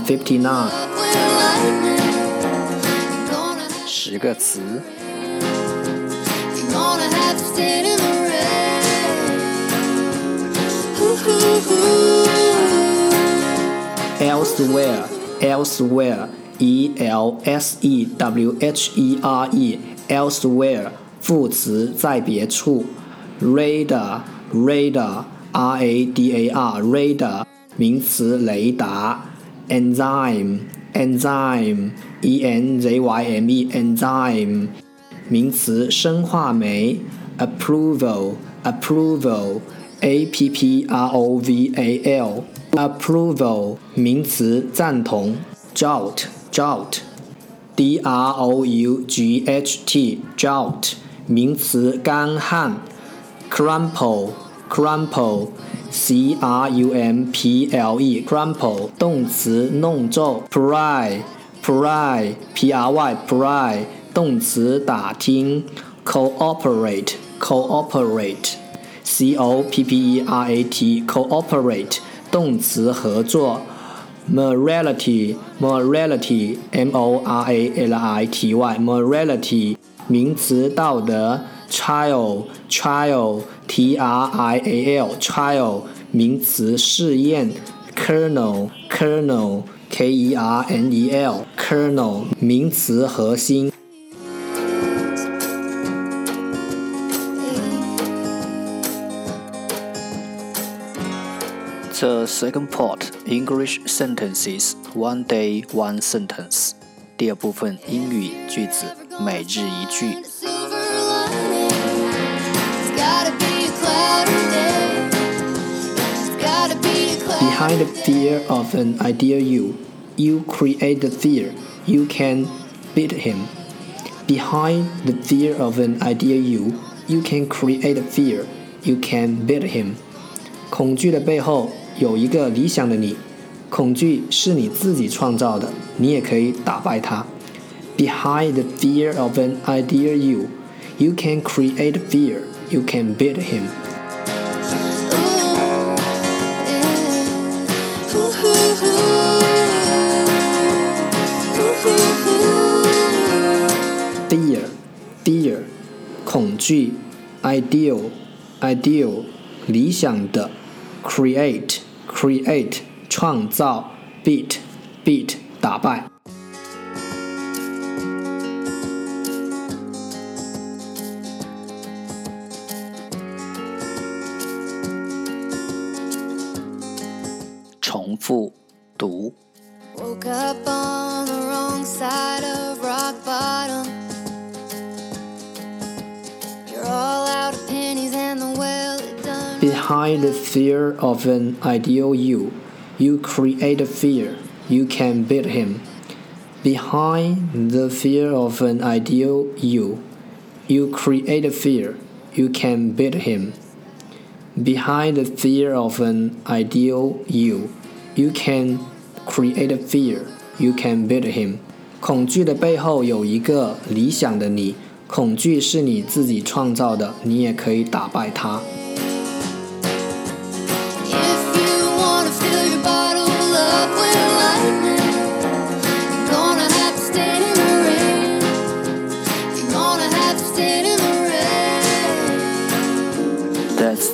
fifty nine，十个词。Elsewhere, elsewhere, e l s e w h e r e, elsewhere，副词在别处。Radar, radar, r a d a r, radar。 名词雷达，enzyme，enzyme，e n z y m e，enzyme，名词生化酶，approval，approval，a p p r o v a l，approval，名词赞同，drought，drought，d r o u g h t，drought，名词干旱，crumble，crumple，crumple。C R U M P L E 动词弄皱，pry pry P R Y pry 动词打听，cooperate cooperate C O P P E R A T cooperate 动词合作，morality morality M O R A L I T Y morality 名词道德 ，trial trial T R I A L trial 名词试验，kernel kernel K E R N E L kernel 名词核心。The second part English sentences one day one sentence 第二部分英语句子每日一句。 Behind the fear of an ideal you, you create the fear. You can beat him. Behind the fear of an ideal you, you can create a fear. You can beat him. 恐惧的背后有一个理想的你，恐惧是你自己创造的，你也可以打败它。Behind the fear of an ideal you, you can create fear. You can beat him. 恐惧 ideal ideal 理想的 create create 创造 beat beat 打败。重复读。Woke up on the wrong side of rock bottom. Behind the fear of an ideal you, you create a fear. You can beat him. Behind the fear of an ideal you, you create a fear. You can beat him. Behind the fear of an ideal you, you can create a fear. You can beat him. 恐惧的背后有一个理想的你，恐惧是你自己创造的，你也可以打败它。